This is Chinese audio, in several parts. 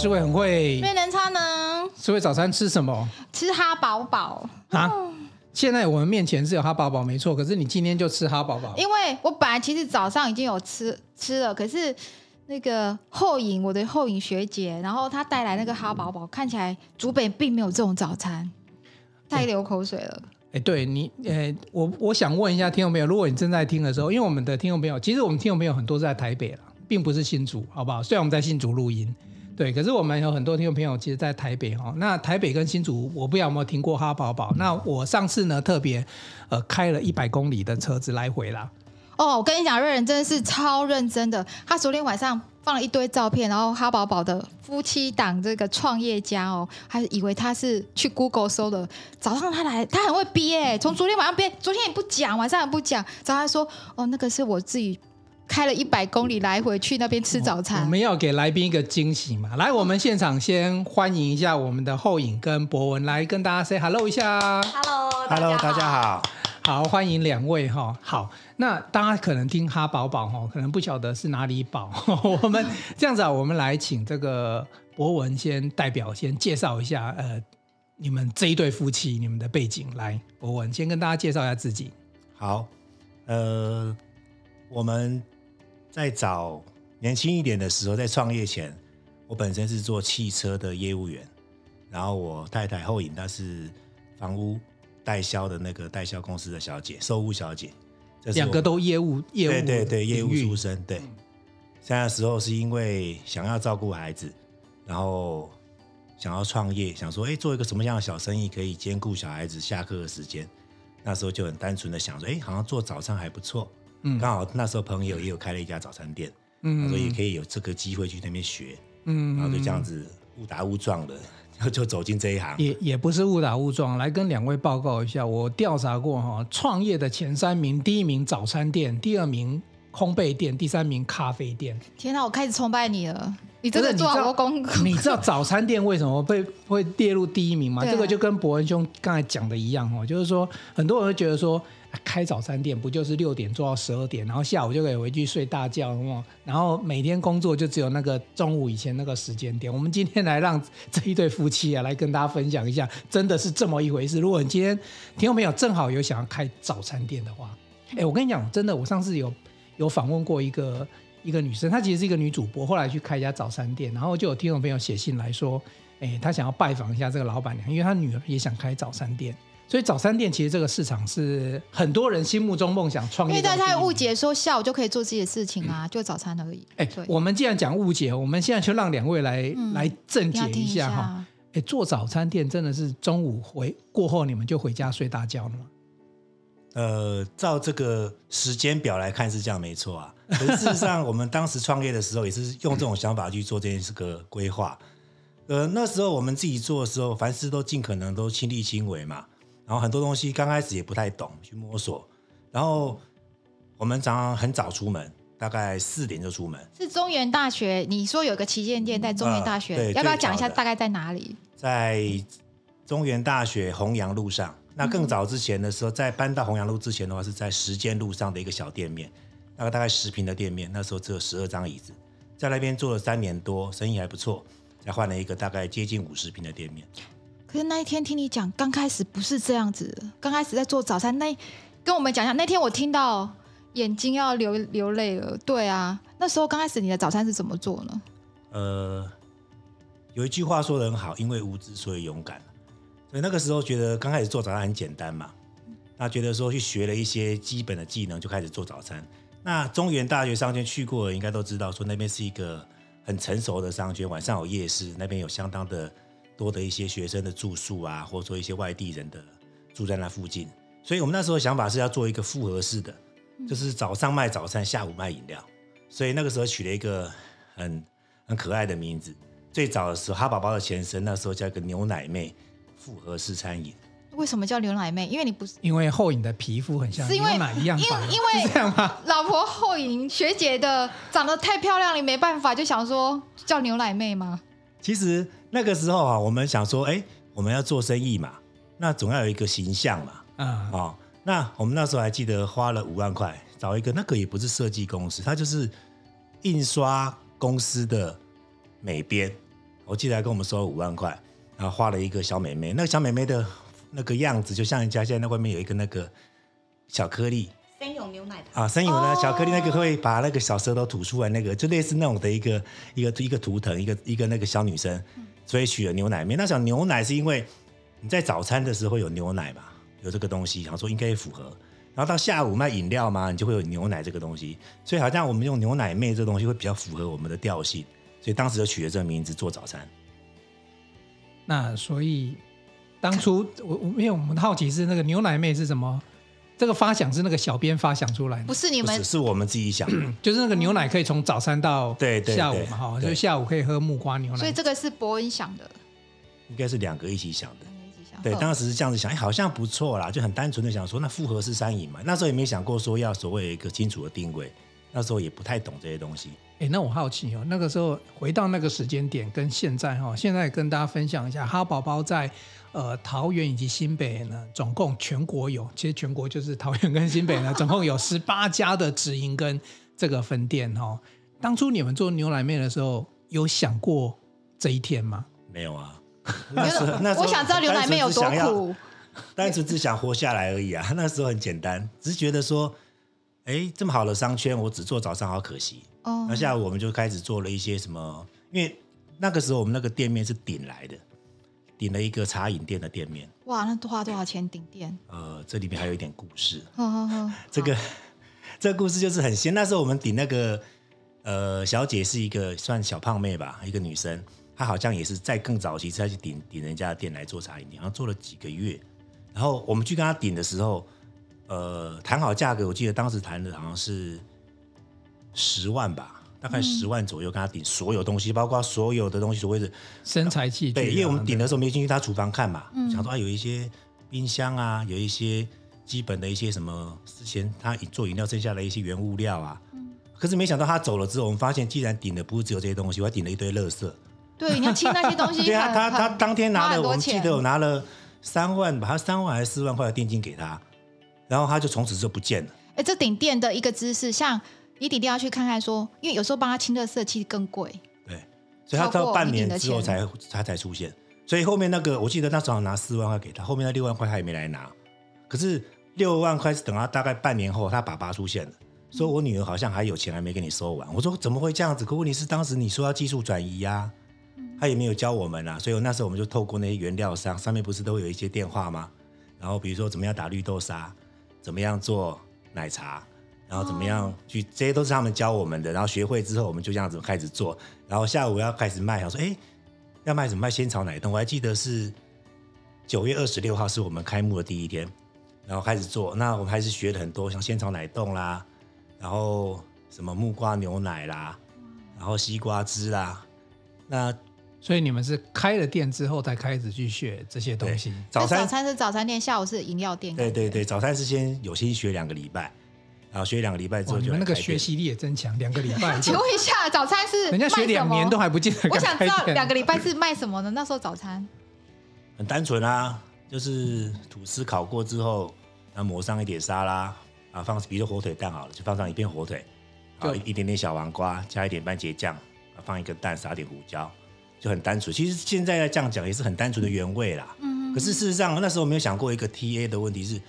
诗慧很会，没能差呢。诗慧早餐吃什么？吃哈宝堡啊！现在我们面前是有哈宝堡，没错。可是你今天就吃哈宝堡？因为我本来其实早上已经有吃吃了，可是那个后影，我的后影学姐，然后她带来那个哈宝堡，看起来竹北并没有这种早餐，太流口水了。哎、欸，对你，呃、欸，我我想问一下听众朋友，如果你正在听的时候，因为我们的听众朋友，其实我们听众朋友很多是在台北了。并不是新竹，好不好？虽然我们在新竹录音，对，可是我们有很多听众朋友，其实，在台北哈。那台北跟新竹，我不知道有没有听过哈宝宝。那我上次呢，特别呃开了一百公里的车子来回啦。哦，我跟你讲，瑞仁真的是超认真的。他昨天晚上放了一堆照片，然后哈宝宝的夫妻档这个创业家哦，还以为他是去 Google 搜的。早上他来，他很会憋，从昨天晚上憋，昨天也不讲，晚上也不讲，早上说哦，那个是我自己。开了一百公里来回去那边吃早餐，我们要给来宾一个惊喜嘛？来，我们现场先欢迎一下我们的后影跟博文，来跟大家 say hello 一下。Hello，Hello，大家好，好欢迎两位哈。好，那大家可能听哈宝宝哈，可能不晓得是哪里宝。我们这样子啊，我们来请这个博文先代表先介绍一下，呃，你们这一对夫妻你们的背景。来，博文先跟大家介绍一下自己。好，呃，我们。在早年轻一点的时候，在创业前，我本身是做汽车的业务员，然后我太太后影她是房屋代销的那个代销公司的小姐，售屋小姐，两个都业务业务对对对业务出身，对。现在的时候是因为想要照顾孩子，然后想要创业，想说哎做一个什么样的小生意可以兼顾小孩子下课的时间，那时候就很单纯的想说哎好像做早餐还不错。嗯，刚好那时候朋友也有开了一家早餐店，嗯，所以也可以有这个机会去那边学，嗯，然后就这样子误打误撞的就 就走进这一行。也也不是误打误撞，来跟两位报告一下，我调查过哈，创业的前三名，第一名早餐店，第二名烘焙店，第三名咖啡店。天哪，我开始崇拜你了，你真的做好多功课。你知道早餐店为什么被会列入第一名吗？这个就跟博文兄刚才讲的一样哦，就是说很多人会觉得说。开早餐店不就是六点做到十二点，然后下午就可以回去睡大觉，然后每天工作就只有那个中午以前那个时间点。我们今天来让这一对夫妻啊来跟大家分享一下，真的是这么一回事。如果你今天听众朋友正好有想要开早餐店的话，哎，我跟你讲，真的，我上次有有访问过一个一个女生，她其实是一个女主播，后来去开一家早餐店，然后就有听众朋友写信来说，哎，她想要拜访一下这个老板娘，因为她女儿也想开早餐店。所以早餐店其实这个市场是很多人心目中梦想创业。因为大家误解说下午就可以做自己的事情啊，嗯、就早餐而已。哎，对我们既然讲误解，我们现在就让两位来、嗯、来正解一下哈。哎，做早餐店真的是中午回过后你们就回家睡大觉了吗？呃，照这个时间表来看是这样没错啊。可是事实上，我们当时创业的时候也是用这种想法去做这件事个规划。呃，那时候我们自己做的时候，凡事都尽可能都亲力亲为嘛。然后很多东西刚开始也不太懂，去摸索。然后我们常常很早出门，大概四点就出门。是中原大学，你说有个旗舰店在中原大学，呃、要不要讲一下大概在哪里？在中原大学弘阳路上。那更早之前的时候，在搬到弘阳路之前的话，是在时间路上的一个小店面，那个大概十平的店面，那时候只有十二张椅子，在那边做了三年多，生意还不错，才换了一个大概接近五十平的店面。可是那一天听你讲，刚开始不是这样子。刚开始在做早餐，那跟我们讲一下。那天我听到眼睛要流流泪了。对啊，那时候刚开始你的早餐是怎么做呢？呃，有一句话说得很好，因为无知所以勇敢。所以那个时候觉得刚开始做早餐很简单嘛，那觉得说去学了一些基本的技能就开始做早餐。那中原大学商圈去过的应该都知道，说那边是一个很成熟的商圈，晚上有夜市，那边有相当的。多的一些学生的住宿啊，或者说一些外地人的住在那附近，所以我们那时候想法是要做一个复合式的，就是早上卖早餐，下午卖饮料，所以那个时候取了一个很很可爱的名字。最早的时候，哈宝宝的前身那时候叫一个牛奶妹复合式餐饮。为什么叫牛奶妹？因为你不是因为后影的皮肤很像牛奶一样白，因为 因为这样吗？老婆后影学姐的长得太漂亮，你没办法就想说叫牛奶妹吗？其实那个时候啊，我们想说，哎，我们要做生意嘛，那总要有一个形象嘛，啊、嗯哦，那我们那时候还记得花了五万块找一个，那个也不是设计公司，它就是印刷公司的美编，我记得还跟我们收了五万块，然后画了一个小美眉，那个小美眉的那个样子，就像人家现在那外面有一个那个小颗粒。森永牛奶糖。啊，森永呢巧克力那个会把那个小舌头吐出来，那个就类似那种的一个一个一个图腾，一个一个那个小女生，所所以取了牛奶妹。那想牛奶是因为你在早餐的时候有牛奶嘛，有这个东西，然后说应该符合。然后到下午卖饮料嘛，你就会有牛奶这个东西，所以好像我们用牛奶妹这个东西会比较符合我们的调性，所以当时就取了这个名字做早餐。那所以当初我我因为我们好奇是那个牛奶妹是什么？这个发想是那个小编发想出来的，不是你们，是我们自己想的，就是那个牛奶可以从早餐到对下午嘛哈，就下午可以喝木瓜牛奶。所以这个是伯恩想的，应该是两个一起想的，一起想。对，当时是这样子想，哎，好像不错啦，就很单纯的想说，那复合式餐饮嘛，那时候也没想过说要所谓一个清楚的定位，那时候也不太懂这些东西。哎，那我好奇哦，那个时候回到那个时间点跟现在哈，现在跟大家分享一下，哈宝宝在。呃，桃园以及新北呢，总共全国有，其实全国就是桃园跟新北呢，总共有十八家的直营跟这个分店、哦。当初你们做牛奶面的时候，有想过这一天吗？没有啊，那时候那时候我想知道牛奶面有多苦，单纯 只想活下来而已啊。那时候很简单，只是觉得说，哎，这么好的商圈，我只做早上好可惜。哦，那下午我们就开始做了一些什么，因为那个时候我们那个店面是顶来的。顶了一个茶饮店的店面，哇，那花多少钱顶店？呃，这里面还有一点故事。好好好，这个 这个故事就是很鲜。那时候我们顶那个呃小姐是一个算小胖妹吧，一个女生，她好像也是在更早期再去顶顶人家的店来做茶饮店，然后做了几个月。然后我们去跟她顶的时候，呃，谈好价格，我记得当时谈的好像是十万吧。大概十万左右，跟他顶所有东西，包括所有的东西，所谓的生财器具。对，因为我们顶的时候没进去他厨房看嘛，嗯、想说啊，有一些冰箱啊，有一些基本的一些什么之前他做饮料剩下的一些原物料啊。嗯、可是没想到他走了之后，我们发现既然顶的不是只有这些东西，我还顶了一堆垃圾。对，你要清那些东西。对啊，他他当天拿了，我们记得我拿了三万吧，他三万还是四万块的定金给他，然后他就从此就不见了。哎，这顶店的一个姿势像。你一定要去看看，说，因为有时候帮他清热色其实更贵。对，所以他到半年之后才他才出现。所以后面那个，我记得那时候拿四万块给他，后面那六万块他也没来拿。可是六万块是等他大概半年后，他爸爸出现了，说我女儿好像还有钱还没给你收完。我说怎么会这样子？可问题是当时你说要技术转移呀、啊，他也没有教我们啊。所以那时候我们就透过那些原料商，上面不是都会有一些电话吗？然后比如说怎么样打绿豆沙，怎么样做奶茶。然后怎么样去？这些都是他们教我们的。然后学会之后，我们就这样子开始做。然后下午要开始卖，想说，哎，要卖什么？卖仙草奶冻。我还记得是九月二十六号是我们开幕的第一天，然后开始做。那我们还是学了很多，像仙草奶冻啦，然后什么木瓜牛奶啦，然后西瓜汁啦。那所以你们是开了店之后才开始去学这些东西。早餐早餐是早餐店，下午是饮料店。对对对，早餐是先有先学两个礼拜。然后学两个礼拜之后，你们那个学习力也增强。两个礼拜，请问一下，早餐是人家学两年都还不见得。我想知道两个礼拜是卖什么呢？那时候早餐很单纯啊，就是吐司烤过之后，然后抹上一点沙拉啊，放比如说火腿蛋好了，就放上一片火腿，然后一点点小黄瓜，加一点番茄酱，放一个蛋，撒点胡椒，就很单纯。其实现在这样讲也是很单纯的原味啦。嗯。可是事实上那时候没有想过一个 TA 的问题是。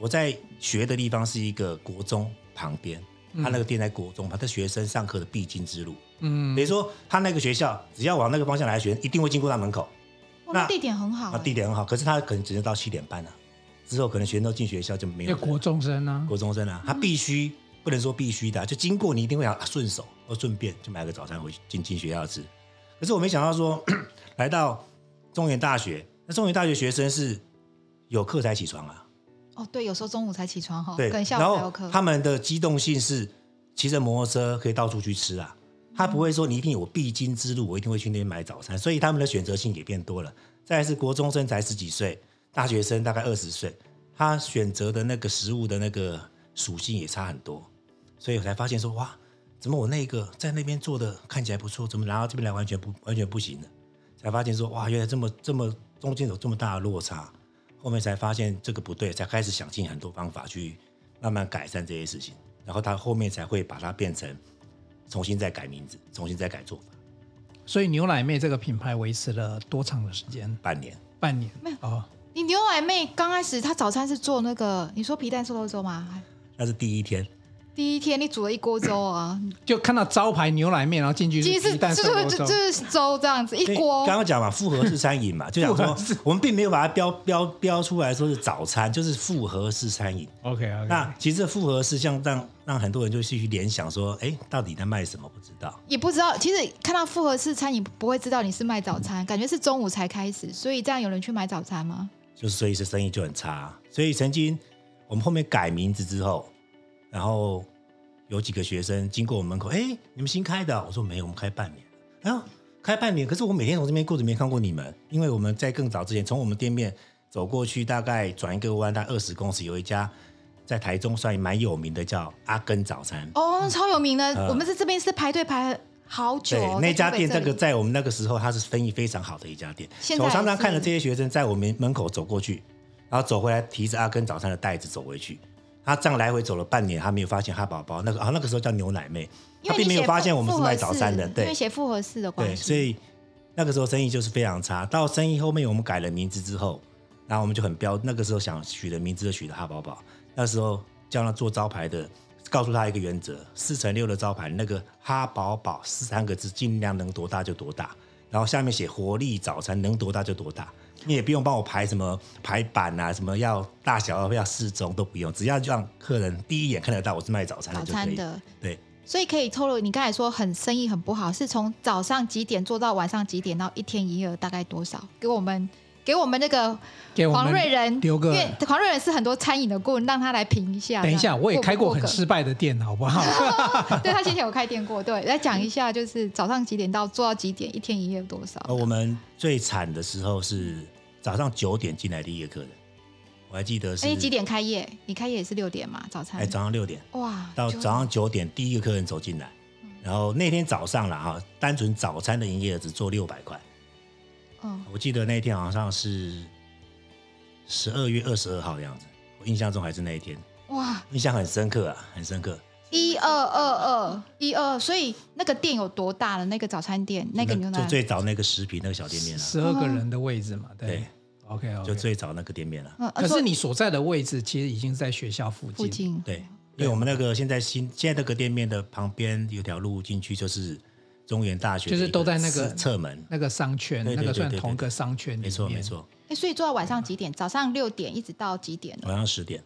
我在学的地方是一个国中旁边，他那个店在国中，他的学生上课的必经之路。嗯，比如说他那个学校，只要往那个方向来学，一定会经过他门口。那地点很好，那地点很好，可是他可能只能到七点半啊，之后可能学生都进学校就没有。国中生啊，国中生啊，他必须不能说必须的，就经过你一定会想顺手或顺便就买个早餐回去进进学校吃。可是我没想到说 来到中原大学，那中原大学学生是有课才起床啊。哦，对，有时候中午才起床哈，对，等下午才有课。他们的机动性是骑着摩托车可以到处去吃啊，他不会说你一定有必经之路，我一定会去那边买早餐，所以他们的选择性也变多了。再来是国中生才十几岁，大学生大概二十岁，他选择的那个食物的那个属性也差很多，所以我才发现说哇，怎么我那个在那边做的看起来不错，怎么拿到这边来完全不完全不行呢？才发现说哇，原来这么这么中间有这么大的落差。后面才发现这个不对，才开始想尽很多方法去慢慢改善这些事情，然后他后面才会把它变成重新再改名字，重新再改做法。所以牛奶妹这个品牌维持了多长的时间？半年。半年。没有哦。你牛奶妹刚开始她早餐是做那个，你说皮蛋瘦肉粥吗？那是第一天。第一天你煮了一锅粥啊，就看到招牌牛奶面，然后进去是鸡蛋瘦肉粥，就是粥这样子一锅。刚刚讲嘛，复合式餐饮嘛，就想说我们并没有把它标标标出来说是早餐，就是复合式餐饮。OK OK。那其实复合式像让让很多人就去联想说，哎，到底在卖什么？不知道，也不知道。其实看到复合式餐饮不会知道你是卖早餐，感觉是中午才开始，所以这样有人去买早餐吗？就是所以是生意就很差。所以曾经我们后面改名字之后，然后。有几个学生经过我们门口，哎，你们新开的？我说没有，我们开半年。哎呦，开半年，可是我每天从这边过着没看过你们，因为我们在更早之前，从我们店面走过去，大概转一个弯，大概二十公尺，有一家在台中算蛮有名的，叫阿根早餐。哦，超有名的，呃、我们在这边是排队排好久、哦。对，那家店这个在我们那个时候，它是生意非常好的一家店。我常常看着这些学生在我们门口走过去，然后走回来，提着阿根早餐的袋子走回去。他这样来回走了半年，他没有发现哈宝宝那个啊，那个时候叫牛奶妹，他并没有发现我们是卖早餐的，对，因为写复合式的关系，对，所以那个时候生意就是非常差。到生意后面我们改了名字之后，然后我们就很标，那个时候想取的名字就取的哈宝宝。那时候叫他做招牌的，告诉他一个原则：四乘六的招牌，那个哈宝宝四三个字，尽量能多大就多大，然后下面写活力早餐，能多大就多大。你也不用帮我排什么排版啊，什么要大小要适中都不用，只要让客人第一眼看得到我是卖早餐的就可以。早餐的，对。所以可以透露，你刚才说很生意很不好，是从早上几点做到晚上几点，然后一天营业额大概多少？给我们。给我们那个黄瑞仁留个，因为黄瑞仁是很多餐饮的顾问，让他来评一下。等一下，我也开过很失败的店，好不好？对，他之前有开店过，对，来讲一下，就是早上几点到做到几点，一天营业多少？我们最惨的时候是早上九点进来第一个客人，我还记得是。哎，几点开业？你开业也是六点嘛？早餐？哎，早上六点。哇，到早上九点第一个客人走进来，然后那天早上了哈，单纯早餐的营业额只做六百块。哦，我记得那一天好像是十二月二十二号的样子，我印象中还是那一天。哇，印象很深刻啊，很深刻。一二二二一二，所以那个店有多大了？那个早餐店，那个牛奶就最早那个食品那个小店面了，十二个人的位置嘛，对。对 OK，, okay. 就最早那个店面了。可是你所在的位置其实已经在学校附近。附近。对，因为我们那个现在新现在那个店面的旁边有条路进去就是。中原大学就是都在那个侧门那个商圈，那个算同一个商圈里面。没错没错。哎，所以做到晚上几点？早上六点一直到几点？晚上十点。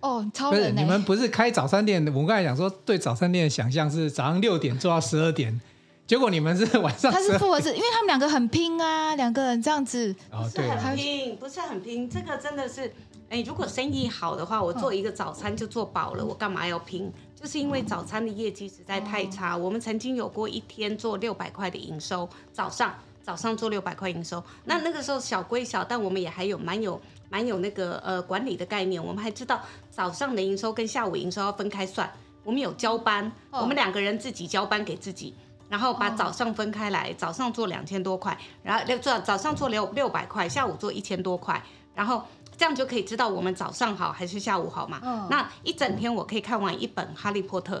哦，超人！你们不是开早餐店？我们刚才讲说，对早餐店的想象是早上六点做到十二点，结果你们是晚上。他是复合式，因为他们两个很拼啊，两个人这样子。哦，对，很拼，不是很拼。这个真的是，哎，如果生意好的话，我做一个早餐就做饱了，我干嘛要拼？就是因为早餐的业绩实在太差，我们曾经有过一天做六百块的营收，早上早上做六百块营收，那那个时候小归小，但我们也还有蛮有蛮有那个呃管理的概念，我们还知道早上的营收跟下午营收要分开算，我们有交班，我们两个人自己交班给自己，然后把早上分开来，早上做两千多块，然后六做早上做六六百块，下午做一千多块，然后。这样就可以知道我们早上好还是下午好嘛？嗯，那一整天我可以看完一本《哈利波特》，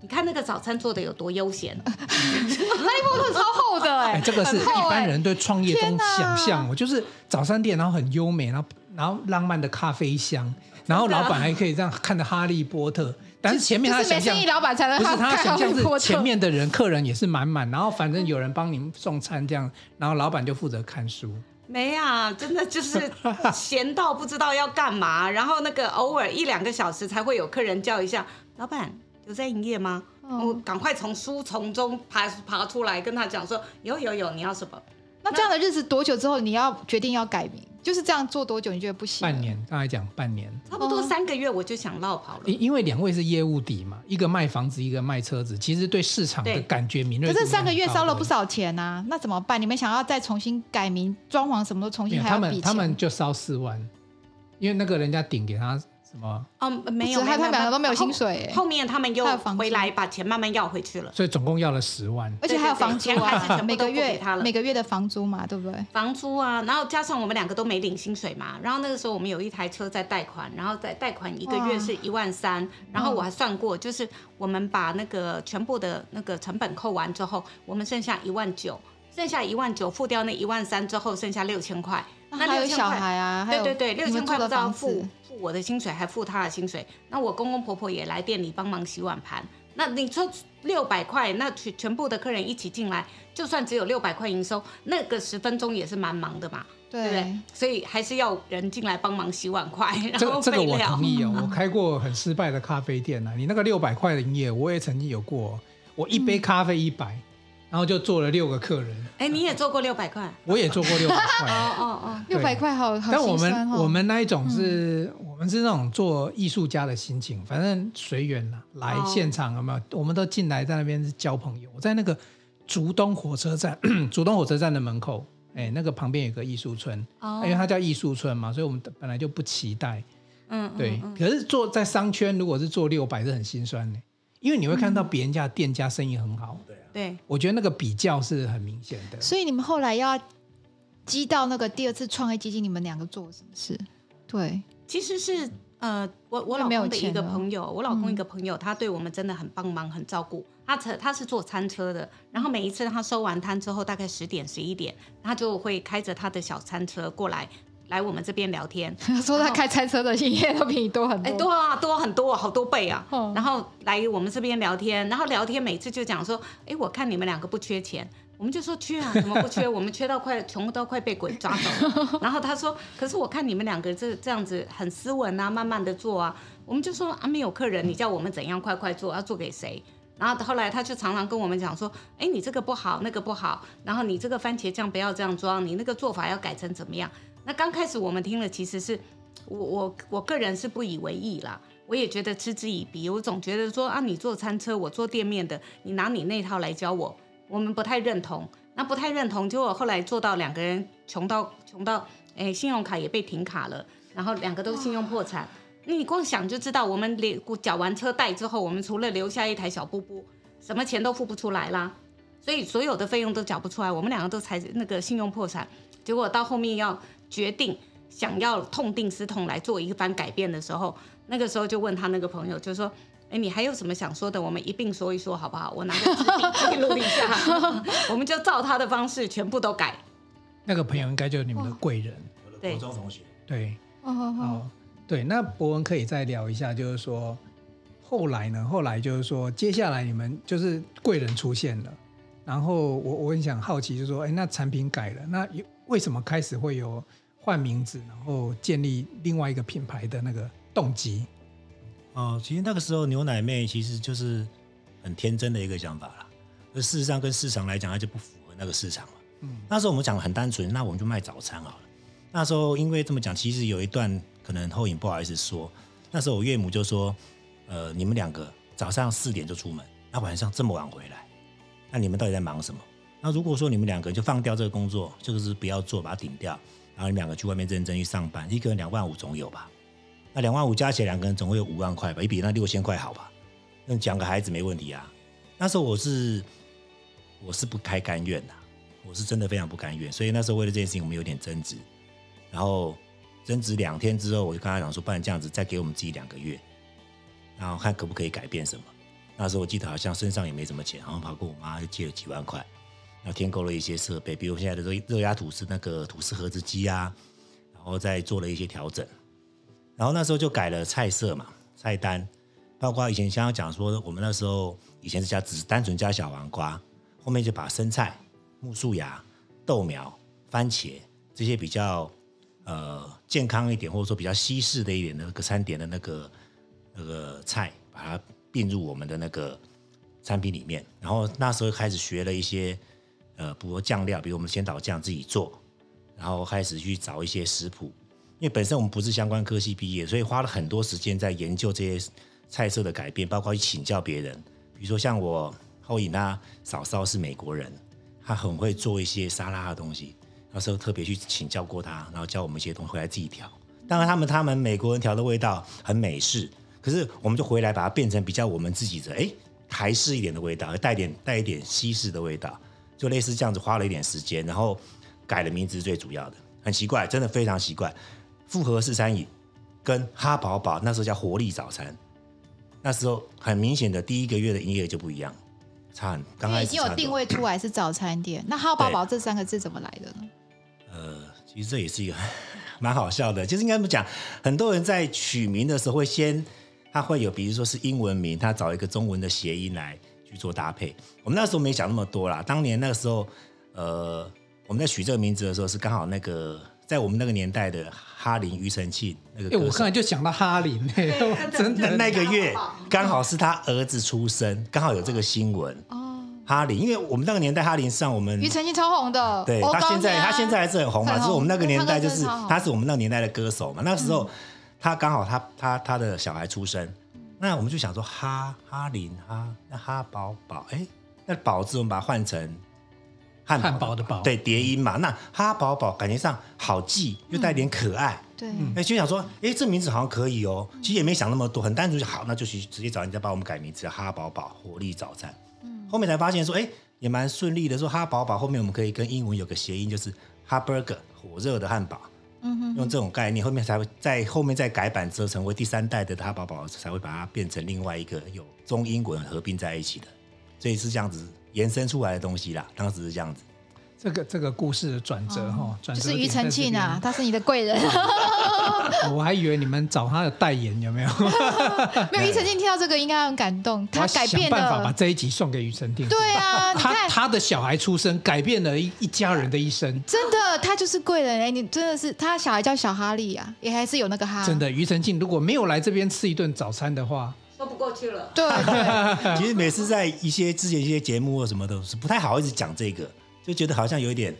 你看那个早餐做的有多悠闲，《哈利波特》超厚的哎、欸，这个是一般人对创业中想象，我就是早餐店，然后很优美，然后然后浪漫的咖啡香，然后老板还可以这样看着《哈利波特》，但是前面他想象，就是、老板才能不是他想象是前面的人客人也是满满，然后反正有人帮您送餐这样，然后老板就负责看书。没啊，真的就是 闲到不知道要干嘛，然后那个偶尔一两个小时才会有客人叫一下，老板有在营业吗？我、哦、赶快从书丛中爬爬出来跟他讲说有有有，你要什么？那这样的日子多久之后你要决定要改名？就是这样做多久？你觉得不行？半年，刚才讲半年，差不多三个月我就想落跑了。因因为两位是业务底嘛，一个卖房子，一个卖车子，其实对市场的感觉敏锐。可是三个月烧了不少钱啊，那怎么办？你们想要再重新改名、装潢什么都重新还要比钱？他们他们就烧四万，因为那个人家顶给他什么？哦，没有，他们两个都没有薪水，后面他们又回来把钱慢慢要回去了，所以总共要了十万，而且还有房租啊，每个月他了每个月的房租嘛，对不对？房租啊，然后加上我们两个都没领薪水嘛，然后那个时候我们有一台车在贷款，然后在贷款一个月是一万三，然后我还算过，就是我们把那个全部的那个成本扣完之后，我们剩下一万九，剩下一万九付掉那一万三之后，剩下六千块。那还有小孩啊，对对对，六千块不知道付付我的薪水，还付他的薪水。那我公公婆婆也来店里帮忙洗碗盘。那你说六百块，那全全部的客人一起进来，就算只有六百块营收，那个十分钟也是蛮忙的嘛，对，对不对？所以还是要人进来帮忙洗碗筷。这个这个我同意哦，我 开过很失败的咖啡店呢、啊。你那个六百块的营业，我也曾经有过，我一杯咖啡一百、嗯。然后就做了六个客人。哎，你也做过六百块？我也做过六百块。哦哦哦，六百块好，好。但我们我们那一种是、嗯，我们是那种做艺术家的心情，反正随缘啦。来现场有没有？我们都进来在那边是交朋友。我在那个竹东火车站，竹东火车站的门口，哎，那个旁边有个艺术村。哦。因为它叫艺术村嘛，所以我们本来就不期待。嗯。对。可是做在商圈，如果是做六百，是很心酸的，因为你会看到别人家店家生意很好。对。对，我觉得那个比较是很明显的。所以你们后来要激到那个第二次创业基金，你们两个做了什么事？对，其实是呃，我我老公的一个朋友，我老公一个朋友，他对我们真的很帮忙，很照顾。他车他是做餐车的，然后每一次他收完摊之后，大概十点十一点，他就会开着他的小餐车过来。来我们这边聊天，他 说他开餐车的营业都比你多很多，哎，多啊，多很多，好多倍啊。哦、然后来我们这边聊天，然后聊天每次就讲说，哎，我看你们两个不缺钱，我们就说缺啊，怎么不缺？我们缺到快，穷到快被鬼抓走了。然后他说，可是我看你们两个这这样子很斯文啊，慢慢的做啊。我们就说啊，没有客人，你叫我们怎样快快做？要做给谁？然后后来他就常常跟我们讲说，哎，你这个不好，那个不好，然后你这个番茄酱不要这样装，你那个做法要改成怎么样？那刚开始我们听了，其实是我我我个人是不以为意啦，我也觉得嗤之以鼻。我总觉得说啊，你做餐车，我做店面的，你拿你那套来教我，我们不太认同。那不太认同，结果后来做到两个人穷到穷到，哎，信用卡也被停卡了，然后两个都信用破产。你光想就知道，我们连缴完车贷之后，我们除了留下一台小布布，什么钱都付不出来啦。所以所有的费用都缴不出来，我们两个都才那个信用破产。结果到后面要。决定想要痛定思痛来做一番改变的时候，那个时候就问他那个朋友，就说：“哎，你还有什么想说的？我们一并说一说好不好？我拿个纸笔记录一下，我们就照他的方式全部都改。”那个朋友应该就是你们的贵人，对，国中同学。对，哦，对，那博文可以再聊一下，就是说后来呢？后来就是说，接下来你们就是贵人出现了，然后我我很想好奇，就是说，哎，那产品改了，那为什么开始会有？换名字，然后建立另外一个品牌的那个动机。哦，其实那个时候牛奶妹其实就是很天真的一个想法啦。而事实上跟市场来讲，它就不符合那个市场了。嗯，那时候我们讲很单纯，那我们就卖早餐好了。那时候因为这么讲，其实有一段可能后影不好意思说。那时候我岳母就说：“呃，你们两个早上四点就出门，那晚上这么晚回来，那你们到底在忙什么？那如果说你们两个就放掉这个工作，就是不要做，把它顶掉。”然后你们两个去外面认真去上班，一个人两万五总有吧？那两万五加起来，两个人总会有五万块吧？也比那六千块好吧？那讲个孩子没问题啊。那时候我是我是不太甘愿的，我是真的非常不甘愿。所以那时候为了这件事情，我们有点争执。然后争执两天之后，我就跟他讲说，不然这样子，再给我们自己两个月，然后看可不可以改变什么。那时候我记得好像身上也没什么钱，然后跑跟我妈就借了几万块。然后添购了一些设备，比如现在的热热压吐司那个吐司盒子机啊，然后再做了一些调整。然后那时候就改了菜色嘛，菜单，包括以前像讲说，我们那时候以前是加只是单纯加小黄瓜，后面就把生菜、苜蓿芽、豆苗、番茄这些比较呃健康一点或者说比较西式的一点的那个餐点的那个那个菜，把它并入我们的那个产品里面。然后那时候开始学了一些。呃，比如酱料，比如我们先导酱自己做，然后开始去找一些食谱。因为本身我们不是相关科系毕业，所以花了很多时间在研究这些菜色的改变，包括去请教别人。比如说像我后影他嫂嫂是美国人，他很会做一些沙拉的东西，那时候特别去请教过他，然后教我们一些东西回来自己调，当然他们他们美国人调的味道很美式，可是我们就回来把它变成比较我们自己的哎台式一点的味道，带点带一点西式的味道，就类似这样子，花了一点时间，然后改了名字是最主要的，很奇怪，真的非常奇怪。复合式餐饮跟哈宝宝那时候叫活力早餐，那时候很明显的第一个月的营业额就不一样，差很刚开始已经有定位出来是早餐店，那哈宝宝这三个字怎么来的呢？呃，其实这也是一个 蛮好笑的，就是应该怎么讲，很多人在取名的时候会先，他会有比如说是英文名，他找一个中文的谐音来去做搭配。我们那时候没想那么多啦，当年那个时候，呃，我们在取这个名字的时候是刚好那个在我们那个年代的哈林庾澄庆那个，哎，我刚才就想到哈林，真的那个月刚好是他儿子出生，刚好有这个新闻哦。哈林，因为我们那个年代，哈林上我们庾澄庆超红的，对他现在他现在还是很红嘛，是我们那个年代就是他是我们那个年代的歌手嘛。那时候他刚好他他他的小孩出生，那我们就想说哈哈林哈那哈宝宝，哎，那宝字我们把它换成汉堡的堡，对叠音嘛。那哈宝宝感觉上好记又带点可爱，对，哎就想说哎这名字好像可以哦。其实也没想那么多，很单纯就好，那就去直接找人家帮我们改名字，哈宝宝活力早餐。嗯后面才发现说，哎，也蛮顺利的。说哈宝宝后面我们可以跟英文有个谐音，就是 hot burger 火热的汉堡。用这种概念，后面才会在后面再改版之后，成为第三代的他宝宝，才会把它变成另外一个有中英文合并在一起的。所以是这样子延伸出来的东西啦。当时是这样子。这个这个故事的转折哈，转折就是庾澄庆啊，他是你的贵人。我还以为你们找他的代言有没有？没有，庾澄庆听到这个应该很感动，他改变了。想办法把这一集送给庾澄庆。对啊，他他的小孩出生改变了一一家人的一生。真的，他就是贵人哎！你真的是他小孩叫小哈利啊，也还是有那个哈。真的，庾澄庆如果没有来这边吃一顿早餐的话，都不过去了。对，其实每次在一些之前一些节目或什么都是不太好意思讲这个。就觉得好像有一点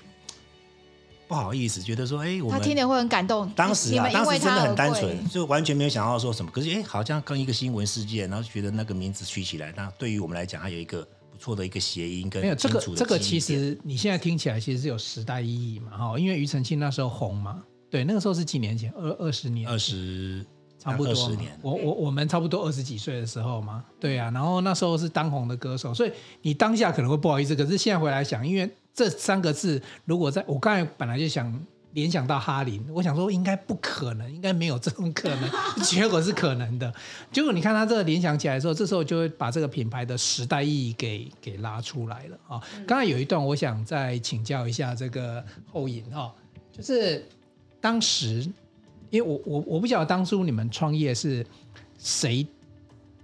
不好意思，觉得说，哎，我们他听了会很感动。当时啊，当时真的很单纯，就完全没有想到说什么。可是，哎，好像跟一个新闻事件，然后觉得那个名字取起来，那对于我们来讲，它有一个不错的一个谐音跟没有这个这个，其实你现在听起来其实是有时代意义嘛，哈，因为庾澄庆那时候红嘛，对，那个时候是几年前，二二十年，二十。差不多，十年，我我我们差不多二十几岁的时候嘛，对啊，然后那时候是当红的歌手，所以你当下可能会不好意思，可是现在回来想，因为这三个字，如果在我刚才本来就想联想到哈林，我想说应该不可能，应该没有这种可能，结果是可能的，结果你看他这个联想起来的时候，这时候就会把这个品牌的时代意义给给拉出来了啊。刚才有一段，我想再请教一下这个后引哈，就是当时。因为我我我不晓得当初你们创业是谁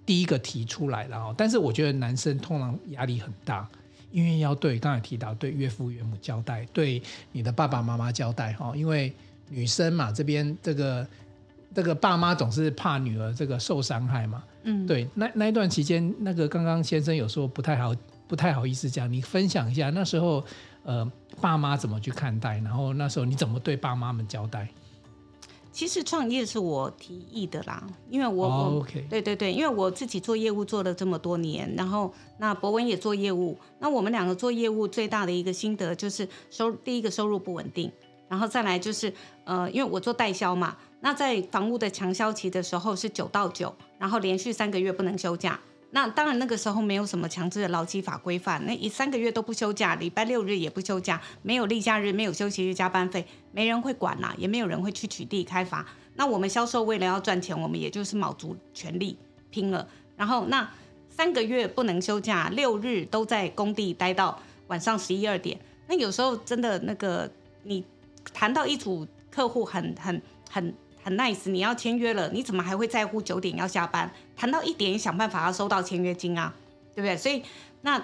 第一个提出来的哦，但是我觉得男生通常压力很大，因为要对刚才提到对岳父岳母交代，对你的爸爸妈妈交代哈，因为女生嘛这边这个这个爸妈总是怕女儿这个受伤害嘛，嗯，对，那那一段期间，那个刚刚先生有说不太好不太好意思讲，你分享一下那时候呃爸妈怎么去看待，然后那时候你怎么对爸妈们交代？其实创业是我提议的啦，因为我，oh. 我对对对，因为我自己做业务做了这么多年，然后那博文也做业务，那我们两个做业务最大的一个心得就是收第一个收入不稳定，然后再来就是呃，因为我做代销嘛，那在房屋的强销期的时候是九到九，然后连续三个月不能休假。那当然，那个时候没有什么强制的劳基法规范，那一三个月都不休假，礼拜六日也不休假，没有例假日，没有休息日加班费，没人会管啦，也没有人会去取缔开罚。那我们销售为了要赚钱，我们也就是卯足全力拼了。然后那三个月不能休假，六日都在工地待到晚上十一二点。那有时候真的那个，你谈到一组客户很很很。很 nice，你要签约了，你怎么还会在乎九点要下班？谈到一点，想办法要收到签约金啊，对不对？所以那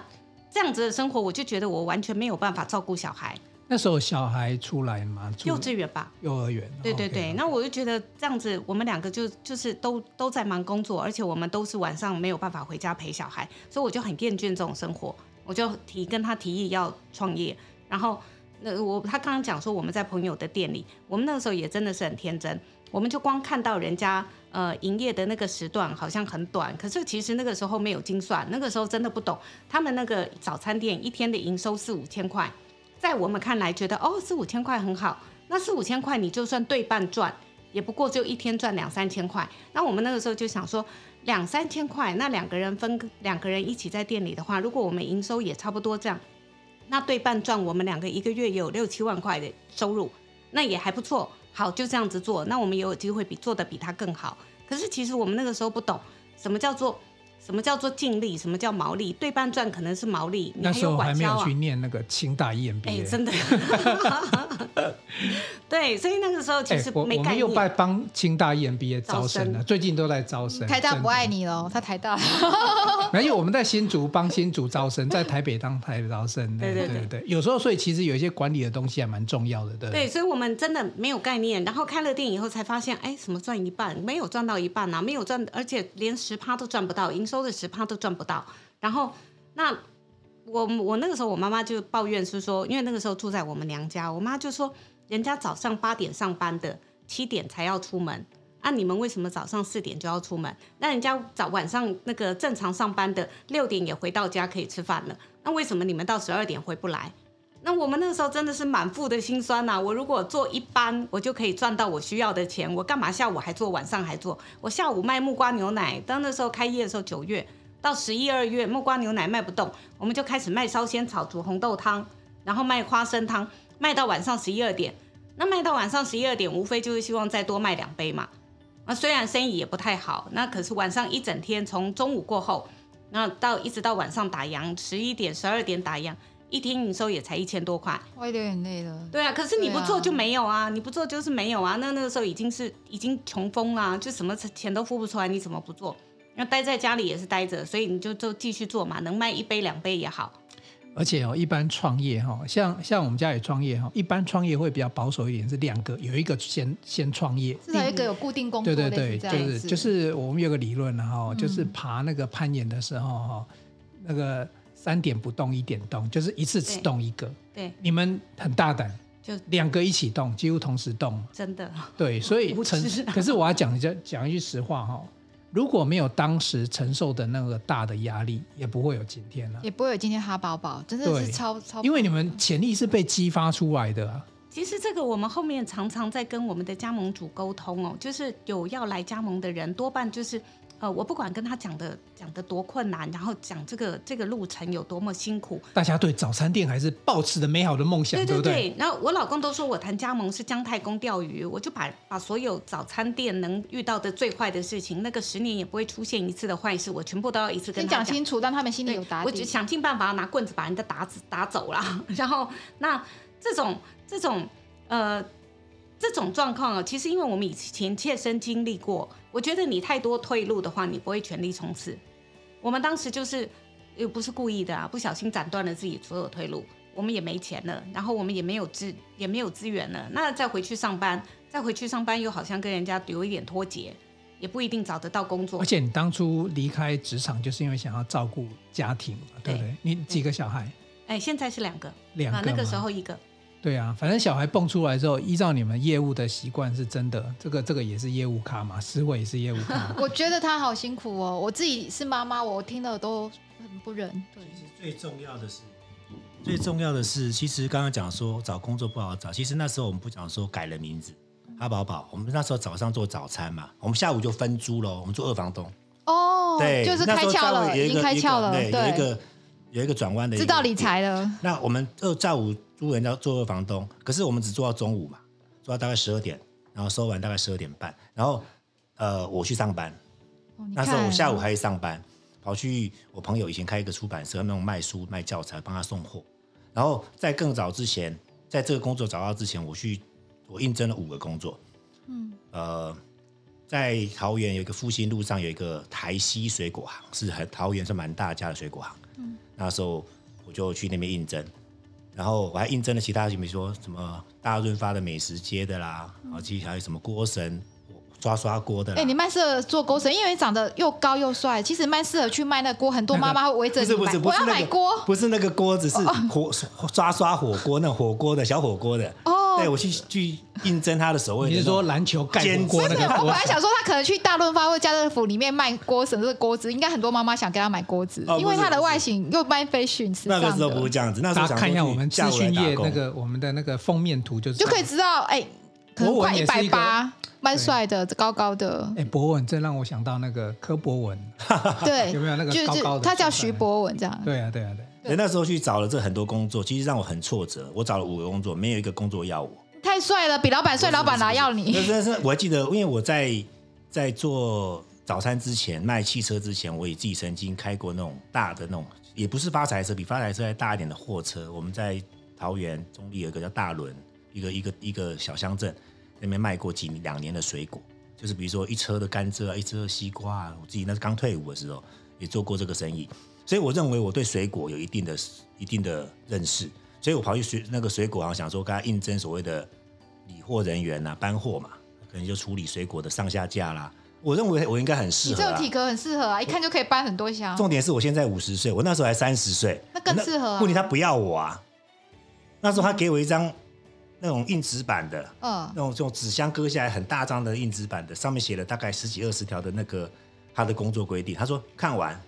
这样子的生活，我就觉得我完全没有办法照顾小孩。那时候小孩出来吗？幼稚园吧。幼儿园。对对对，okay, okay. 那我就觉得这样子，我们两个就就是都都在忙工作，而且我们都是晚上没有办法回家陪小孩，所以我就很厌倦这种生活，我就提跟他提议要创业。然后那我他刚刚讲说我们在朋友的店里，我们那个时候也真的是很天真。我们就光看到人家呃营业的那个时段好像很短，可是其实那个时候没有精算，那个时候真的不懂。他们那个早餐店一天的营收四五千块，在我们看来觉得哦四五千块很好，那四五千块你就算对半赚，也不过就一天赚两三千块。那我们那个时候就想说，两三千块，那两个人分两个人一起在店里的话，如果我们营收也差不多这样，那对半赚，我们两个一个月有六七万块的收入，那也还不错。好，就这样子做，那我们也有机会比做的比他更好。可是其实我们那个时候不懂什么叫做。什么叫做净利？什么叫毛利？对半赚可能是毛利。那时候还没有去念那个清大 EMBA。哎，真的。对，所以那个时候其实没概念。我们又在帮清大 EMBA 招生了，最近都在招生。台大不爱你了，他台大。没有，我们在新竹帮新竹招生，在台北当台北招生。对对对对，有时候所以其实有一些管理的东西还蛮重要的，对。对，所以我们真的没有概念，然后开了店以后才发现，哎，什么赚一半？没有赚到一半啊，没有赚，而且连十趴都赚不到。收的十趴都赚不到，然后那我我那个时候我妈妈就抱怨是说，因为那个时候住在我们娘家，我妈就说，人家早上八点上班的，七点才要出门，啊，你们为什么早上四点就要出门？那人家早晚上那个正常上班的六点也回到家可以吃饭了，那为什么你们到十二点回不来？那我们那个时候真的是满腹的心酸呐、我如果做一班，我就可以赚到我需要的钱，我干嘛下午还做，晚上还做？我下午卖木瓜牛奶，当那时候开业的时候，九月到十一二月，木瓜牛奶卖不动，我们就开始卖烧仙草煮红豆汤，然后卖花生汤，卖到晚上十一二点。那卖到晚上十一二点，无非就是希望再多卖两杯嘛。那虽然生意也不太好，那可是晚上一整天，从中午过后，那到一直到晚上打烊，十一点、十二点打烊。一天营收也才一千多块，我有点累了。对啊，可是你不做就没有啊，啊你不做就是没有啊。那那个时候已经是已经穷疯了，就什么钱都付不出来，你怎么不做？那待在家里也是待着，所以你就就继续做嘛，能卖一杯两杯也好。而且哦，一般创业哈，像像我们家也创业哈，一般创业会比较保守一点，是两个，有一个先先创业，至少一个有固定工作。对对对，就是就是我们有个理论哈，就是爬那个攀岩的时候哈，那个。三点不动，一点动，就是一次只动一个。对，对你们很大胆，就两个一起动，几乎同时动。真的。对，所以 承，可是我要讲一讲讲一句实话哈，如果没有当时承受的那个大的压力，也不会有今天了，也不会有今天哈宝宝，真的是超超。因为你们潜力是被激发出来的啊。其实这个我们后面常常在跟我们的加盟主沟通哦，就是有要来加盟的人，多半就是。呃，我不管跟他讲的讲的多困难，然后讲这个这个路程有多么辛苦，大家对早餐店还是抱持的美好的梦想，对对对。对对然后我老公都说我谈加盟是姜太公钓鱼，我就把把所有早餐店能遇到的最坏的事情，那个十年也不会出现一次的坏事，我全部都要一次跟他讲，讲清楚，让他们心里有答案。我就想尽办法拿棍子把人家打打走了。然后那这种这种呃。这种状况啊，其实因为我们以前切身经历过，我觉得你太多退路的话，你不会全力冲刺。我们当时就是又不是故意的啊，不小心斩断了自己所有退路，我们也没钱了，然后我们也没有资也没有资源了，那再回去上班，再回去上班又好像跟人家有一点脱节，也不一定找得到工作。而且你当初离开职场就是因为想要照顾家庭嘛，对不对？对你几个小孩？哎，现在是两个，两个，啊，那个时候一个。对啊，反正小孩蹦出来之后，依照你们业务的习惯，是真的，这个这个也是业务咖嘛，思维也是业务咖。我觉得他好辛苦哦，我自己是妈妈，我听了都很不忍。对，其实最重要的是，最重要的是，其实刚刚讲说找工作不好找，其实那时候我们不讲说改了名字，阿宝宝，我们那时候早上做早餐嘛，我们下午就分租了，我们做二房东。哦，对，就是开窍了，已经开窍了，对，有一个有一个转弯的，知道理财了。那我们二下午。租人家做二房东，可是我们只做到中午嘛，做到大概十二点，然后收完大概十二点半，然后呃我去上班，哦、那时候我下午还去上班，跑去我朋友以前开一个出版社，那种卖书卖教材，帮他送货。然后在更早之前，在这个工作找到之前，我去我应征了五个工作，嗯，呃，在桃园有一个复兴路上有一个台西水果行，是很桃园是蛮大家的水果行，嗯，那时候我就去那边应征。然后我还应征了其他，比如说什么大润发的美食街的啦，然后其实还有什么锅神刷刷锅的。哎，你蛮适合做锅神，因为你长得又高又帅，其实蛮适合去卖那锅。很多妈妈会围着你 买，我要买锅，不是那个锅子，是火 刷刷火锅那火锅的小火锅的。哦，对我去去应征他的守卫，你是说篮球盖火锅那个？我本来想说他可能去大润发或家乐福里面卖锅神这个锅子，应该很多妈妈想给他买锅子，因为它的外形又卖 fashion。那个时候不是这样子，那时候大家看一下我们资讯业那个我们的那个封面图，就是就可以知道，哎。可可能快一百博文一个八，蛮帅的，高高的。哎，博文这让我想到那个柯博文，对，有没有那个就高高的就他叫徐博文这样。对啊，对啊，对。所以那时候去找了这很多工作，其实让我很挫折。我找了五个工作，没有一个工作要我。太帅了，比老板帅，老板哪要你？那真的是，我还记得，因为我在在做早餐之前，卖汽车之前，我也自己曾经开过那种大的那种，也不是发财车，比发财车还大一点的货车。我们在桃园中立有一个叫大仑，一个一个一个小乡镇，那边卖过几两年的水果，就是比如说一车的甘蔗啊，一车的西瓜啊。我自己那是刚退伍的时候，也做过这个生意。所以我认为我对水果有一定的、一定的认识，所以我跑去水那个水果行，想说跟他应征所谓的理货人员啊，搬货嘛，可能就处理水果的上下架啦。我认为我应该很适合、啊，你这个体格很适合啊，一看就可以搬很多箱。重点是我现在五十岁，我那时候还三十岁，那更适合、啊。问题他不要我啊，那时候他给我一张那种硬纸板的，嗯，那种这种纸箱割下来很大张的硬纸板的，上面写了大概十几二十条的那个他的工作规定。他说看完。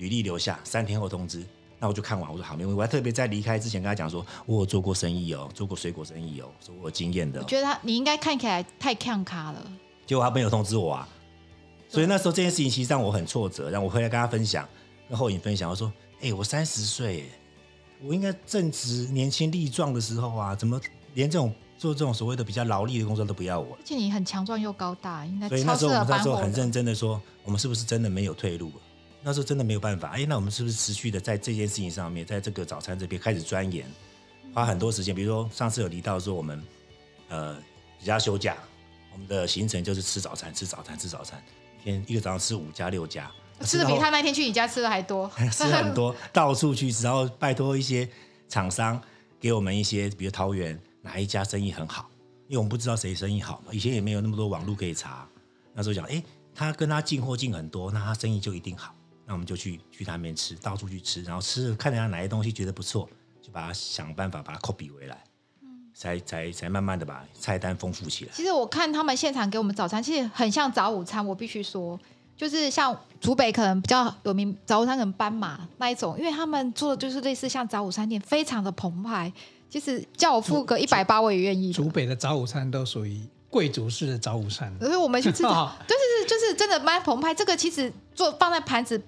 履历留下，三天后通知。那我就看完，我说好，没问题。我还特别在离开之前跟他讲说，我有做过生意哦，做过水果生意哦，说我有经验的、哦。我觉得他你应该看起来太看卡了。结果他没有通知我啊，所以那时候这件事情其实让我很挫折。让我回来跟他分享，跟后影分享，我说：哎、欸，我三十岁，我应该正值年轻力壮的时候啊，怎么连这种做这种所谓的比较劳力的工作都不要我？而且你很强壮又高大，应该所以那时候我们那时候很认真的说，我们是不是真的没有退路？那时候真的没有办法，哎，那我们是不是持续的在这件事情上面，在这个早餐这边开始钻研，花很多时间？比如说上次有提到说我们，呃，几家休假，我们的行程就是吃早餐，吃早餐，吃早餐，一天一个早上吃五家六家，吃的比他那天去你家吃的还多，吃很多，到处去吃，然后拜托一些厂商给我们一些，比如桃园哪一家生意很好，因为我们不知道谁生意好嘛，以前也没有那么多网络可以查，那时候讲，哎，他跟他进货进很多，那他生意就一定好。那我们就去去他那边吃，到处去吃，然后吃看人家哪些东西觉得不错，就把它想办法把它 copy 回来，嗯，才才才慢慢的把菜单丰富起来。其实我看他们现场给我们早餐，其实很像早午餐。我必须说，就是像竹北可能比较有名早午餐，可能斑马那一种，因为他们做的就是类似像早午餐店，非常的澎湃。其实叫我付个一百八，我也愿意。竹北的早午餐都属于贵族式的早午餐，所以我们去吃，哦、就是就是真的蛮澎湃。这个其实做放在盘子。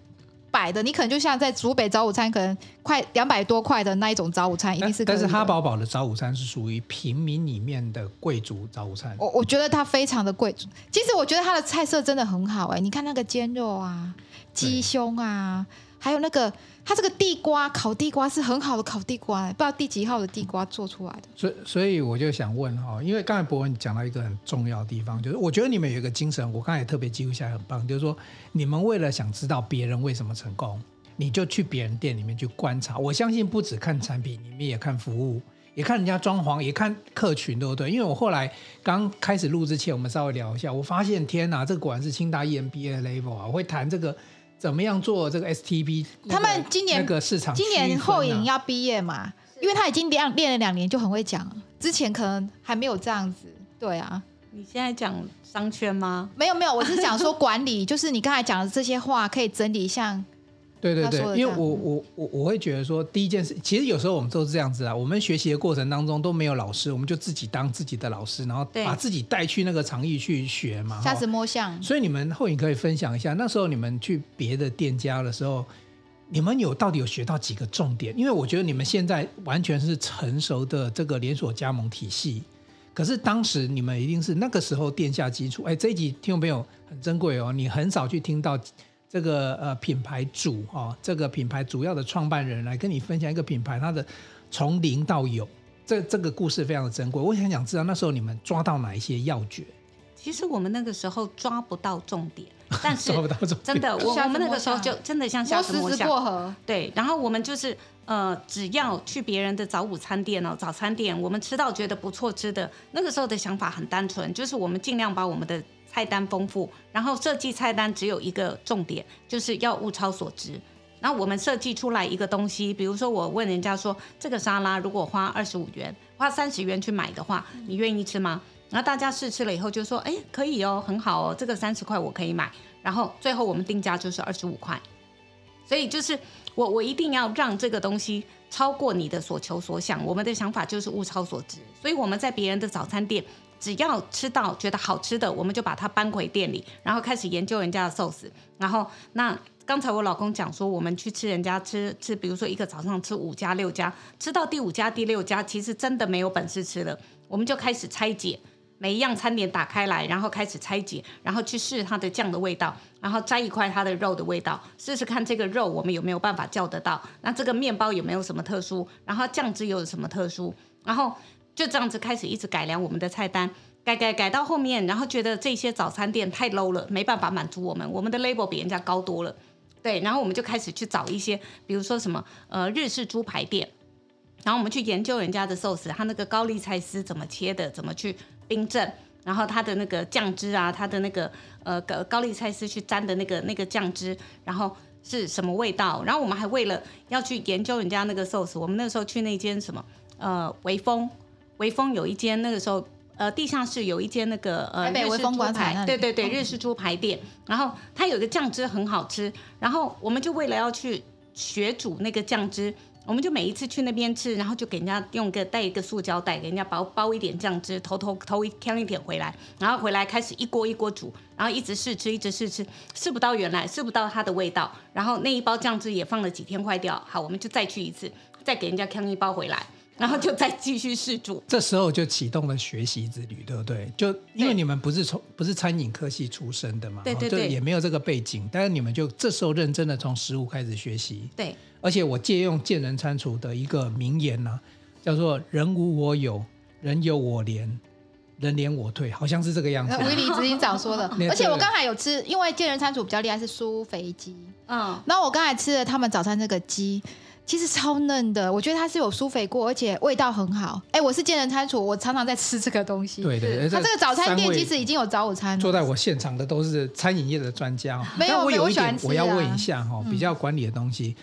摆的，你可能就像在竹北早午餐，可能快两百多块的那一种早午餐，一定是。但是哈宝宝的早午餐是属于平民里面的贵族早午餐。我我觉得它非常的贵族。其实我觉得它的菜色真的很好哎、欸，你看那个煎肉啊，鸡胸啊。还有那个，它这个地瓜烤地瓜是很好的烤地瓜，不知道第几号的地瓜做出来的。所以，所以我就想问哈，因为刚才博文讲到一个很重要的地方，就是我觉得你们有一个精神，我刚才也特别记录下来，很棒，就是说你们为了想知道别人为什么成功，你就去别人店里面去观察。我相信不只看产品，你们也看服务，也看人家装潢，也看客群，对不对？因为我后来刚开始录之前，我们稍微聊一下，我发现天哪，这个果然是清大 EMBA level 啊，我会谈这个。怎么样做这个 STP？他们今年那个市场、啊，今年后影要毕业嘛？因为他已经练练了两年，就很会讲。之前可能还没有这样子。对啊，你现在讲商圈吗？没有没有，我是讲说管理，就是你刚才讲的这些话可以整理像。对对对，因为我我我我会觉得说，第一件事，其实有时候我们都是这样子啊。我们学习的过程当中都没有老师，我们就自己当自己的老师，然后把自己带去那个场域去学嘛。瞎子摸象。所以你们后影可以分享一下，那时候你们去别的店家的时候，你们有到底有学到几个重点？因为我觉得你们现在完全是成熟的这个连锁加盟体系，可是当时你们一定是那个时候奠下基础。哎，这一集听众朋友很珍贵哦，你很少去听到。这个呃品牌主哈、哦，这个品牌主要的创办人来跟你分享一个品牌，它的从零到有，这这个故事非常的珍贵。我很想知道那时候你们抓到哪一些要诀？其实我们那个时候抓不到重点，但是抓不到重点真的，我我们那个时候就真的像瞎子摸象过河。对，然后我们就是呃，只要去别人的早午餐店哦，早餐店，我们吃到觉得不错吃的，那个时候的想法很单纯，就是我们尽量把我们的。菜单丰富，然后设计菜单只有一个重点，就是要物超所值。然后我们设计出来一个东西，比如说我问人家说，这个沙拉如果花二十五元，花三十元去买的话，你愿意吃吗？然后大家试吃了以后就说，哎，可以哦，很好哦，这个三十块我可以买。然后最后我们定价就是二十五块。所以就是我我一定要让这个东西超过你的所求所想。我们的想法就是物超所值，所以我们在别人的早餐店。只要吃到觉得好吃的，我们就把它搬回店里，然后开始研究人家的寿司。然后那刚才我老公讲说，我们去吃人家吃吃，比如说一个早上吃五家六家，吃到第五家第六家，其实真的没有本事吃了，我们就开始拆解。每一样餐点打开来，然后开始拆解，然后去试它的酱的味道，然后摘一块它的肉的味道，试试看这个肉我们有没有办法叫得到。那这个面包有没有什么特殊？然后酱汁又有什么特殊？然后就这样子开始一直改良我们的菜单，改改改到后面，然后觉得这些早餐店太 low 了，没办法满足我们，我们的 label 比人家高多了。对，然后我们就开始去找一些，比如说什么呃日式猪排店，然后我们去研究人家的寿司，它那个高丽菜丝怎么切的，怎么去。冰镇，然后它的那个酱汁啊，它的那个呃高高丽菜丝去沾的那个那个酱汁，然后是什么味道？然后我们还为了要去研究人家那个寿司，我们那时候去那间什么呃微风，微风有一间那个时候呃地下室有一间那个呃日式猪排，对对对，日式猪排店，然后它有个酱汁很好吃，然后我们就为了要去学煮那个酱汁。我们就每一次去那边吃，然后就给人家用个带一个塑胶袋，给人家包包一点酱汁，偷偷偷一添一点回来，然后回来开始一锅一锅煮，然后一直试吃，一直试吃，试不到原来试不到它的味道，然后那一包酱汁也放了几天坏掉，好，我们就再去一次，再给人家添一包回来。然后就再继续试煮，这时候就启动了学习之旅，对不对？就因为你们不是从不是餐饮科系出身的嘛，对对对，也没有这个背景，但是你们就这时候认真的从食物开始学习。对，而且我借用建仁餐厨的一个名言呢、啊，叫做“人无我有，人有我怜，人连我退”，好像是这个样子。威理执行长说的。而且我刚才有吃，因为建仁餐厨比较厉害是舒肥鸡，嗯，然后我刚才吃了他们早餐这个鸡。其实超嫩的，我觉得它是有苏肥过，而且味道很好。哎，我是建人餐厨，我常常在吃这个东西。对对，它这个早餐店其实已经有早午餐了。坐在我现场的都是餐饮业的专家。没有，我有一点我要问一下哈，比较管理的东西，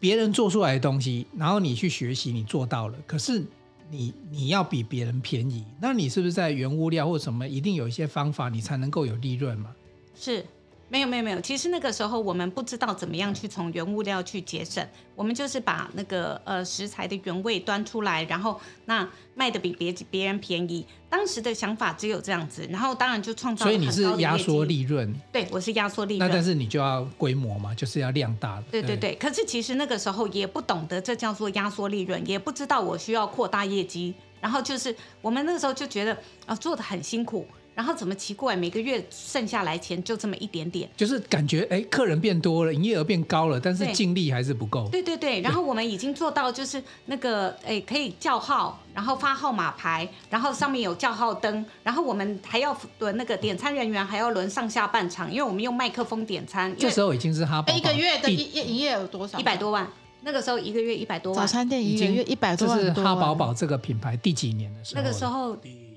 别人做出来的东西，然后你去学习，你做到了，可是你你要比别人便宜，那你是不是在原物料或什么一定有一些方法，你才能够有利润嘛？是。没有没有没有，其实那个时候我们不知道怎么样去从原物料去节省，我们就是把那个呃食材的原味端出来，然后那卖的比别别人便宜。当时的想法只有这样子，然后当然就创造。所以你是压缩利润？对，我是压缩利润。那但是你就要规模嘛，就是要量大。对对对，可是其实那个时候也不懂得这叫做压缩利润，也不知道我需要扩大业绩，然后就是我们那个时候就觉得啊、呃、做的很辛苦。然后怎么奇怪，每个月剩下来钱就这么一点点，就是感觉哎，客人变多了，营业额变高了，但是净利还是不够。对对对，然后我们已经做到就是那个哎，可以叫号，然后发号码牌，然后上面有叫号灯，然后我们还要轮那个点餐人员还要轮上下半场，因为我们用麦克风点餐。这时候已经是哈宝宝一个月的营营业额有多少？一百多万。那个时候一个月一百多万。早餐店一个月一百多万。这是哈宝宝这个品牌第几年的时候？那个时候第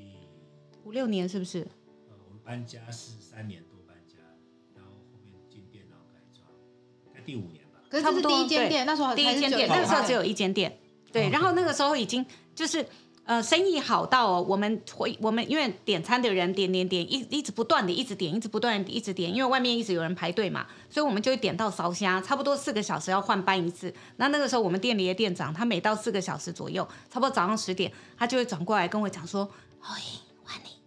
五六年是不是？我们搬家是三年多搬家，然后后面进电脑改装，在第五年吧。可是这是第一间店，那时候第一间店，那个时候只有一间店。对，然后那个时候已经就是呃生意好到哦，我们回我们因为点餐的人点点点一一直不断的一直点，一直不断的一直点，因为外面一直有人排队嘛，所以我们就会点到烧虾，差不多四个小时要换班一次。那那个时候我们店里的店长，他每到四个小时左右，差不多早上十点，他就会转过来跟我讲说：“欢迎欢迎烧虾了。”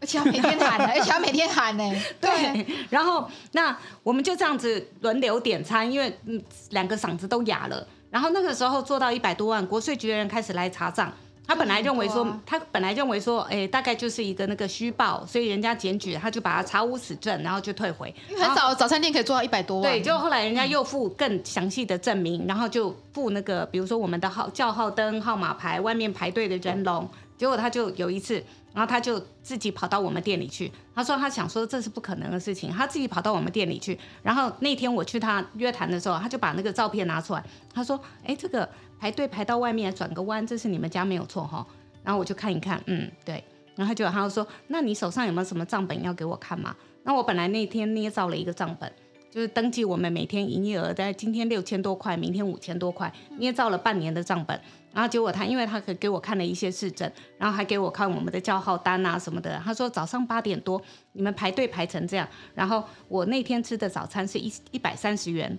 而且要每天喊呢，而且要每天喊呢。对，然后那我们就这样子轮流点餐，因为嗯两个嗓子都哑了。然后那个时候做到一百多万，国税局的人开始来查账。他本来认为说，啊、他本来认为说，哎，大概就是一个那个虚报，所以人家检举，他就把他查无此证，然后就退回。因为很早早餐店可以做到一百多万。对，就后来人家又附更详细的证明，然后就附那个，比如说我们的号叫号灯、号码牌、外面排队的人龙。结果他就有一次。然后他就自己跑到我们店里去，他说他想说这是不可能的事情，他自己跑到我们店里去。然后那天我去他约谈的时候，他就把那个照片拿出来，他说：“哎，这个排队排到外面转个弯，这是你们家没有错哈。”然后我就看一看，嗯，对。然后就他就说：“那你手上有没有什么账本要给我看吗？”那我本来那天捏造了一个账本，就是登记我们每天营业额在今天六千多块，明天五千多块，捏造了半年的账本。然后结果他，因为他可给我看了一些市政，然后还给我看我们的叫号单啊什么的。他说早上八点多你们排队排成这样，然后我那天吃的早餐是一一百三十元，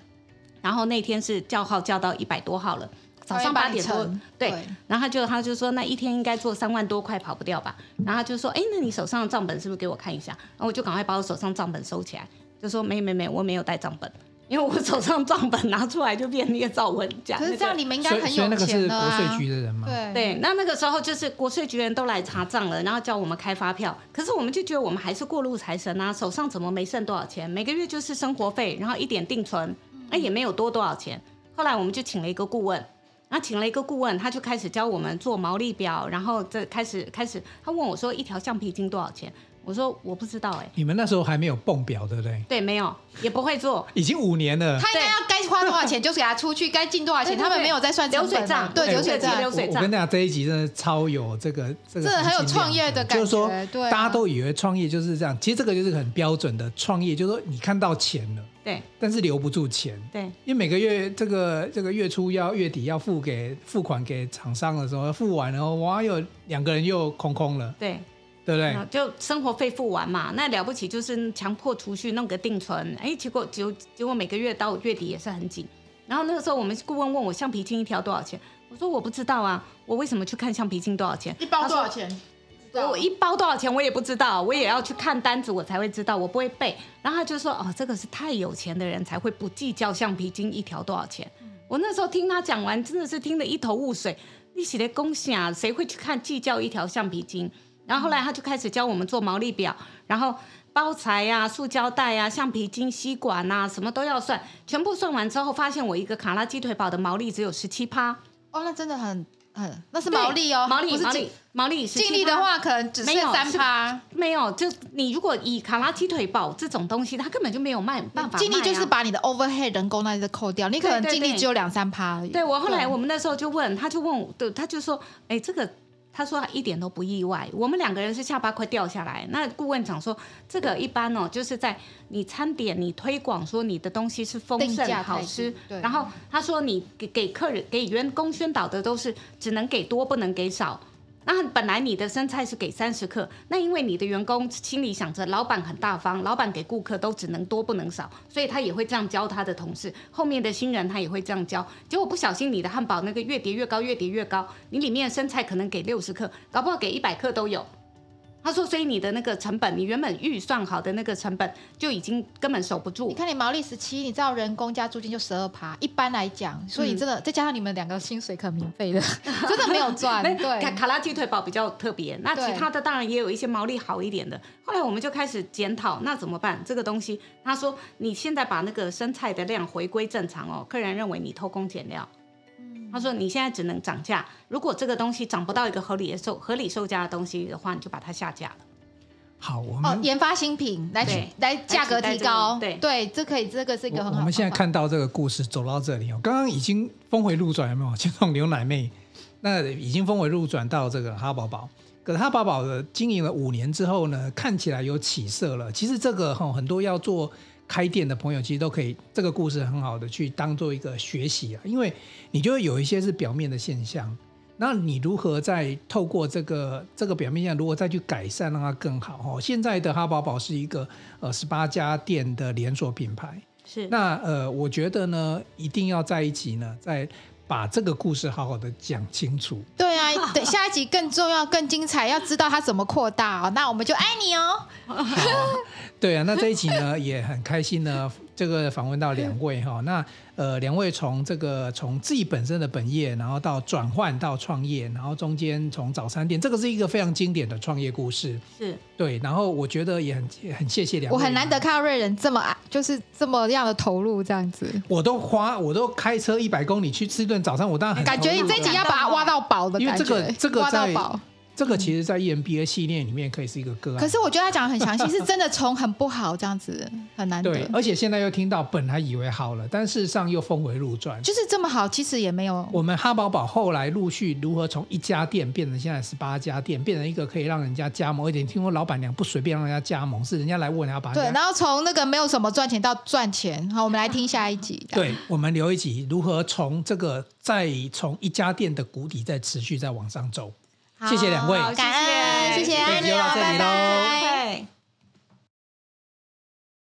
然后那天是叫号叫到一百多号了。早上八点多，对，对然后他就他就说那一天应该做三万多块跑不掉吧，然后他就说，哎，那你手上的账本是不是给我看一下？然后我就赶快把我手上账本收起来，就说没没没，我没有带账本。因为我手上账本拿出来就变那个赵文这样，可是这样你们应该很有钱所以那个是国啊税局的人嘛？对对，那那个时候就是国税局人都来查账了，然后叫我们开发票。可是我们就觉得我们还是过路财神啊，手上怎么没剩多少钱？每个月就是生活费，然后一点定存，那也没有多多少钱。后来我们就请了一个顾问，然后请了一个顾问，他就开始教我们做毛利表，然后这开始开始，他问我说一条橡皮筋多少钱？我说我不知道哎、欸，你们那时候还没有蹦表，对不对？对，没有，也不会做，已经五年了。他应该要该花多少钱就给他出去，该进多少钱，他们没有在算流水账，对流水账。流水账。我跟大家这一集真的超有这个这个，真的很有创业的感觉。就是说，对，大家都以为创业就是这样，其实这个就是很标准的创业，就是说你看到钱了，对，但是留不住钱，对，因为每个月这个这个月初要月底要付给付款给厂商的时候，付完然后哇，又两个人又空空了，对。对不对？就生活费付完嘛，那了不起就是强迫储蓄弄个定存，哎，结果结结果每个月到月底也是很紧。然后那个时候我们顾问问我橡皮筋一条多少钱，我说我不知道啊，我为什么去看橡皮筋多少钱？一包多少钱？我一包多少钱我也不知道，我也要去看单子我才会知道，我不会背。然后他就说哦，这个是太有钱的人才会不计较橡皮筋一条多少钱。我那时候听他讲完真的是听得一头雾水，利息的恭喜啊，谁会去看计较一条橡皮筋？然后后来他就开始教我们做毛利表，然后包材呀、啊、塑胶袋呀、啊、橡皮筋、吸管呐、啊，什么都要算。全部算完之后，发现我一个卡拉鸡腿堡的毛利只有十七趴。哦，那真的很很，那是毛利哦，毛利毛利毛利。净利的话，可能只剩三趴。没有，就你如果以卡拉鸡腿堡这种东西，它根本就没有卖办法卖、啊。净利就是把你的 overhead 人工那些扣掉，你可能净利只有两三趴而已。对，我后来我们那时候就问，他就问我，对，他就说，哎，这个。他说他一点都不意外，我们两个人是下巴快掉下来。那顾问讲说，这个一般哦，就是在你餐点你推广说你的东西是丰盛好吃，然后他说你给给客人给员工宣导的都是只能给多不能给少。那本来你的生菜是给三十克，那因为你的员工心里想着老板很大方，老板给顾客都只能多不能少，所以他也会这样教他的同事。后面的新人他也会这样教，结果不小心你的汉堡那个越叠越高，越叠越高，你里面的生菜可能给六十克，搞不好给一百克都有。他说：“所以你的那个成本，你原本预算好的那个成本就已经根本守不住。你看你毛利十七，你知道人工加租金就十二趴。一般来讲，所以真的、嗯、再加上你们两个薪水可免费的，真的没有赚。对，卡卡拉鸡腿堡比较特别，那其他的当然也有一些毛利好一点的。后来我们就开始检讨，那怎么办？这个东西，他说你现在把那个生菜的量回归正常哦，客人认为你偷工减料。”他说：“你现在只能涨价，如果这个东西涨不到一个合理的售合理售价的东西的话，你就把它下架了。”好，我们、哦、研发新品来来价格提高，对对，这可以，这个是一个很好。我们现在看到这个故事走到这里哦，刚刚已经峰回路转，有没有？先从牛奶妹，那已经峰回路转到这个哈宝宝，可是哈宝宝的经营了五年之后呢，看起来有起色了。其实这个哈很多要做。开店的朋友其实都可以，这个故事很好的去当做一个学习啊，因为你就会有一些是表面的现象，那你如何再透过这个这个表面现象，如果再去改善让它更好？哦，现在的哈宝宝是一个呃十八家店的连锁品牌，是那呃，我觉得呢，一定要在一起呢，在。把这个故事好好的讲清楚。对啊，等，下一集更重要、更精彩，要知道它怎么扩大哦。那我们就爱你哦。好，对啊，那这一集呢也很开心呢，这个访问到两位哈，那。呃，两位从这个从自己本身的本业，然后到转换到创业，然后中间从早餐店，这个是一个非常经典的创业故事。是，对。然后我觉得也很很谢谢两位。我很难得看到瑞仁这么爱，就是这么样的投入这样子。我都花，我都开车一百公里去吃一顿早餐，我当然很感觉你这一集要把它挖到宝的感觉，因为这个这个在挖到宝。这个其实，在 EMBA 系列里面可以是一个个案。可是我觉得他讲的很详细，是真的从很不好这样子很难得。对，而且现在又听到本来以为好了，但事实上又峰回路转。就是这么好，其实也没有。我们哈宝宝后来陆续如何从一家店变成现在十八家店，变成一个可以让人家加盟，而且听说老板娘不随便让人家加盟，是人家来问要把。对，然后从那个没有什么赚钱到赚钱。好，我们来听下一集。对，我们留一集如何从这个再从一家店的谷底再持续再往上走。谢谢两位，感恩，谢谢，就到这里喽。